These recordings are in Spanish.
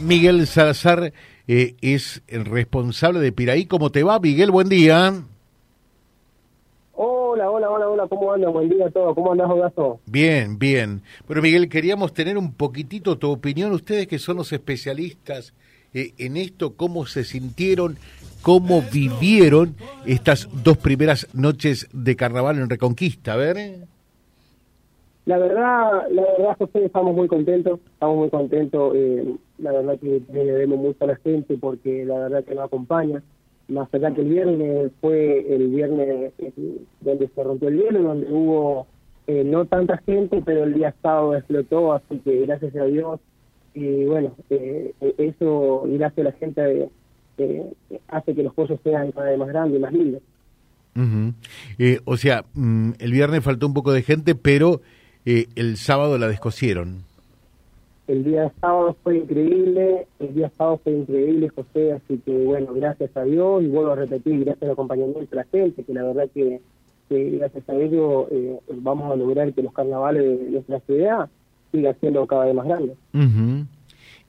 Miguel Salazar eh, es el responsable de Piraí. ¿Cómo te va, Miguel? Buen día. Hola, hola, hola, hola, ¿cómo andas? Buen día a todos, ¿cómo andás, Hogazo? Bien, bien. Bueno, Miguel, queríamos tener un poquitito tu opinión, ustedes que son los especialistas eh, en esto, cómo se sintieron, cómo vivieron estas dos primeras noches de carnaval en Reconquista, a ver. La verdad, la verdad, José, estamos muy contentos, estamos muy contentos. Eh, la verdad que le debemos mucho a la gente porque la verdad que nos acompaña. Más allá que el viernes fue el viernes eh, donde se rompió el hielo, donde hubo eh, no tanta gente, pero el día sábado explotó, así que gracias a Dios. Y bueno, eso, gracias a la gente, hace que los pozos sean cada vez más grandes y más lindos. o sea, mm, el viernes faltó un poco de gente, pero eh, el sábado la descosieron. El día sábado fue increíble, el día sábado fue increíble, José, así que bueno, gracias a Dios, y vuelvo a repetir, gracias al acompañamiento de la gente, que la verdad que, gracias a ello eh, vamos a lograr que los carnavales de nuestra ciudad sigan siendo cada vez más grandes.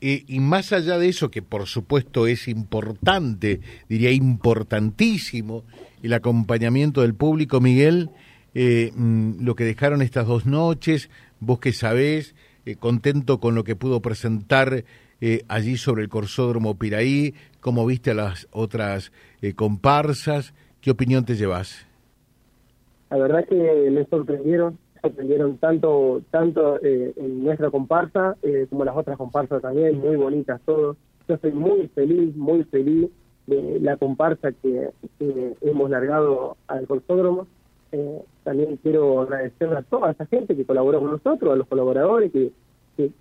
Eh, y más allá de eso, que por supuesto es importante, diría importantísimo, el acompañamiento del público, Miguel, eh, mm, lo que dejaron estas dos noches, vos que sabés, eh, contento con lo que pudo presentar eh, allí sobre el Corsódromo Piraí, cómo viste a las otras comparsas, ¿qué opinión te llevas? La verdad que me sorprendieron, sorprendieron tanto tanto en nuestra comparsa como las otras comparsas también, muy bonitas todos. Yo estoy muy feliz, muy feliz de la comparsa que, que hemos largado al Corsódromo eh, también quiero agradecer a toda esa gente que colaboró con nosotros, a los colaboradores que,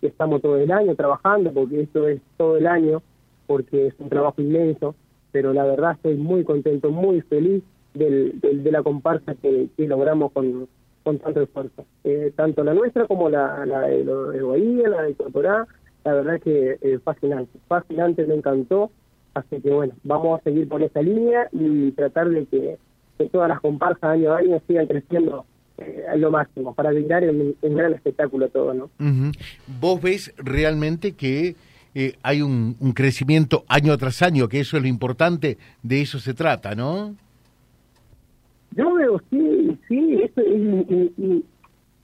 estamos todo el año trabajando, porque esto es todo el año, porque es un trabajo inmenso, pero la verdad estoy muy contento, muy feliz del, de la comparsa que, logramos con, con tanto esfuerzo. Eh, tanto la nuestra como la, la de, de la de Corporá, la verdad que eh, fascinante, fascinante, me encantó, así que bueno, vamos a seguir por esa línea y tratar de que que todas las comparsas año a año sigan creciendo eh, a lo máximo, para brindar un, gran espectáculo todo, ¿no? ¿Vos ves realmente que eh, hay un, crecimiento año tras año, que eso es lo importante, de eso se trata, ¿no? Yo veo, sí, sí, eso y,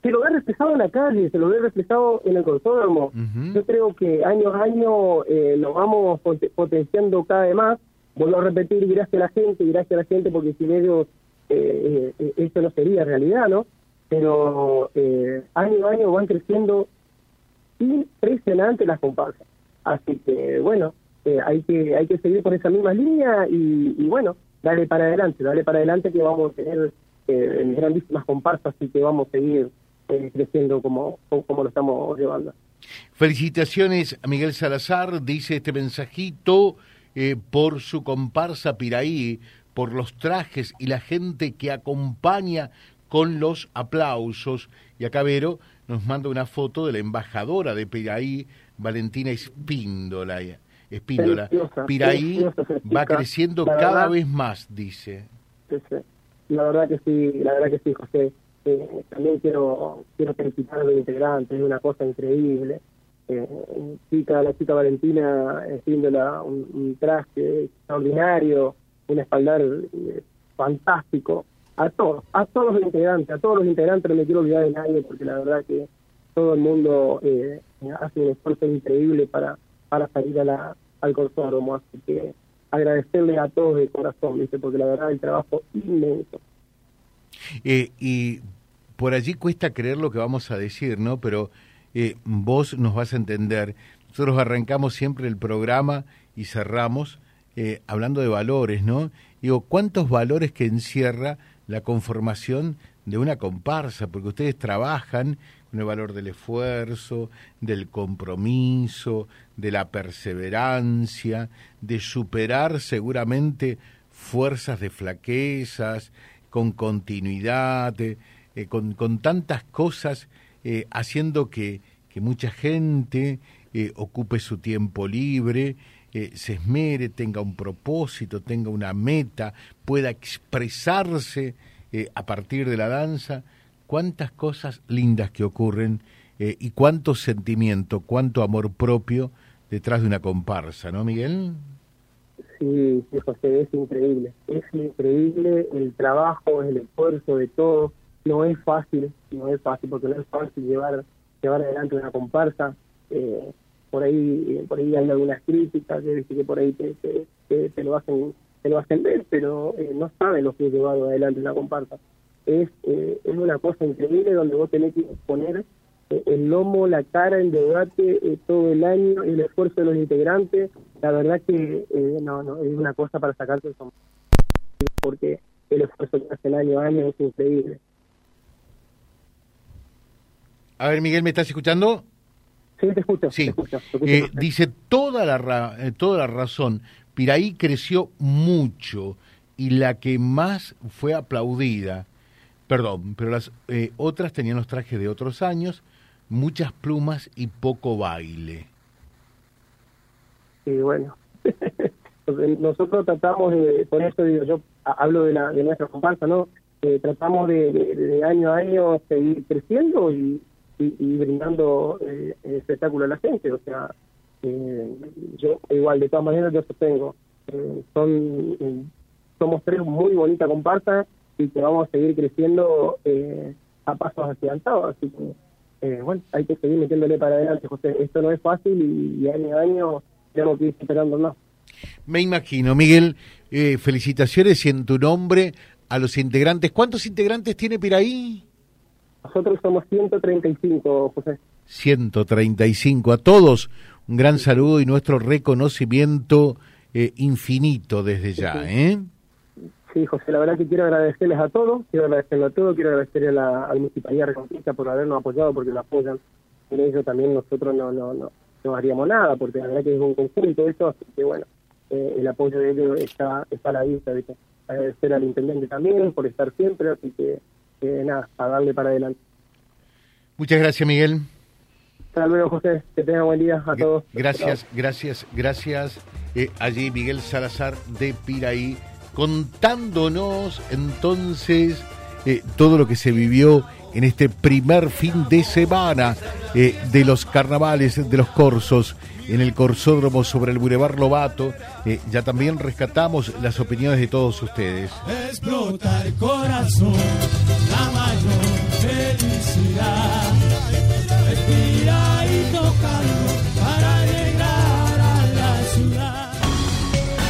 se lo ve reflejado en la calle, se lo ve reflejado en el consódromo. Yo creo que año a año eh, lo vamos potenciando cada vez más vuelvo a repetir, gracias a la gente, gracias a la gente, porque sin ellos eh, eh, esto no sería realidad, ¿no? Pero eh, año a año van creciendo impresionante las comparsas. Así que, bueno, hay que hay que seguir por esa misma línea y, bueno, dale para adelante, dale para adelante que vamos a tener grandísimas comparsas y que vamos a seguir creciendo como, como lo estamos llevando. Felicitaciones a Miguel Salazar, dice este mensajito. Eh, por su comparsa Piraí, por los trajes y la gente que acompaña con los aplausos. Y acá Vero nos manda una foto de la embajadora de Piraí, Valentina Espíndola. Espíndola. Piraí va creciendo cada vez más, dice. La verdad que sí, la verdad que sí, José. Eh, también quiero quiero felicitar a los integrantes, es una cosa increíble eh, chica, la chica Valentina haciéndola un, un traje extraordinario, un espaldar eh, fantástico. A todos, a todos los integrantes, a todos los integrantes no me quiero olvidar de nadie porque la verdad que todo el mundo eh, hace un esfuerzo increíble para, para salir a la, al consódromo. Así que agradecerle a todos de corazón, ¿viste? porque la verdad el trabajo inmenso. Eh, y por allí cuesta creer lo que vamos a decir, ¿no? Pero vos nos vas a entender. Nosotros arrancamos siempre el programa y cerramos eh, hablando de valores, ¿no? Digo, ¿cuántos valores que encierra la conformación de una comparsa? Porque ustedes trabajan con el valor del esfuerzo, del compromiso, de la perseverancia, de superar seguramente fuerzas de flaquezas, con continuidad, eh, con, con tantas cosas eh, haciendo que, que, mucha gente eh, ocupe su tiempo libre, eh, se esmere, tenga un propósito, tenga una meta, pueda expresarse a partir de la danza. Cuántas cosas lindas que ocurren y cuánto sentimiento, cuánto amor propio detrás de una comparsa, ¿no, Miguel? Sí, José, es increíble. Es increíble el trabajo, el esfuerzo de todo. No es fácil, no es fácil, porque no es fácil llevar llevar adelante una comparsa. Eh, por ahí por ahí hay algunas críticas que, que por ahí te, te, lo hacen te lo hacen ver, pero eh, no saben lo que es llevado adelante una comparsa. Es, eh, es una cosa increíble donde vos tenés que poner el lomo, la cara, el debate todo el año, el esfuerzo de los integrantes. La verdad que no, no, es una cosa para sacarse el sombrero, porque el esfuerzo que hacen año a año es increíble. A ver, Miguel, ¿me estás escuchando? Sí, te escucho. Sí. Eh, dice toda la, eh, toda la razón. Piraí creció mucho y la que más fue aplaudida, perdón, pero las eh, otras tenían los trajes de otros años, muchas plumas y poco baile. Sí, bueno. Nosotros tratamos de, por eso digo, yo hablo de, la, de nuestra comparsa, ¿no? tratamos de año a año seguir creciendo y y, brindando eh, espectáculo a la gente. O sea, eh, yo igual, de todas maneras, yo sostengo, eh, son somos tres muy bonitas comparsas y que vamos a seguir creciendo a pasos agigantados. Así que, bueno, hay que seguir metiéndole para adelante, José. Esto no es fácil y, año a año tenemos que ir esperando más. Me imagino, Miguel, felicitaciones y en tu nombre a los integrantes. ¿Cuántos integrantes tiene Piraí? Nosotros somos 135, José. 135 a todos. Un gran saludo y nuestro reconocimiento eh, infinito desde ya. ¿eh? Sí, José, la verdad que quiero agradecerles a todos, quiero agradecerles a todos, quiero agradecerle a la, a la Municipalidad Reconquista por habernos apoyado, porque lo apoyan. En ello también nosotros no, no, no, no haríamos nada, porque la verdad que es un conjunto eso, así que bueno, eh, el apoyo de ellos está, está a la vista. Agradecer al Intendente también por estar siempre, así que nada, a darle para adelante. Muchas gracias, Miguel. Hasta luego, José. Que tenga buen día a todos. Gracias, gracias, gracias. Eh, allí Miguel Salazar de Piraí contándonos entonces eh, todo lo que se vivió en este primer fin de semana eh, de los carnavales, de los corsos, en el Corsódromo sobre el Boulevard Lobato. ya también rescatamos las opiniones de todos ustedes. Explota el corazón, la mayor felicidad.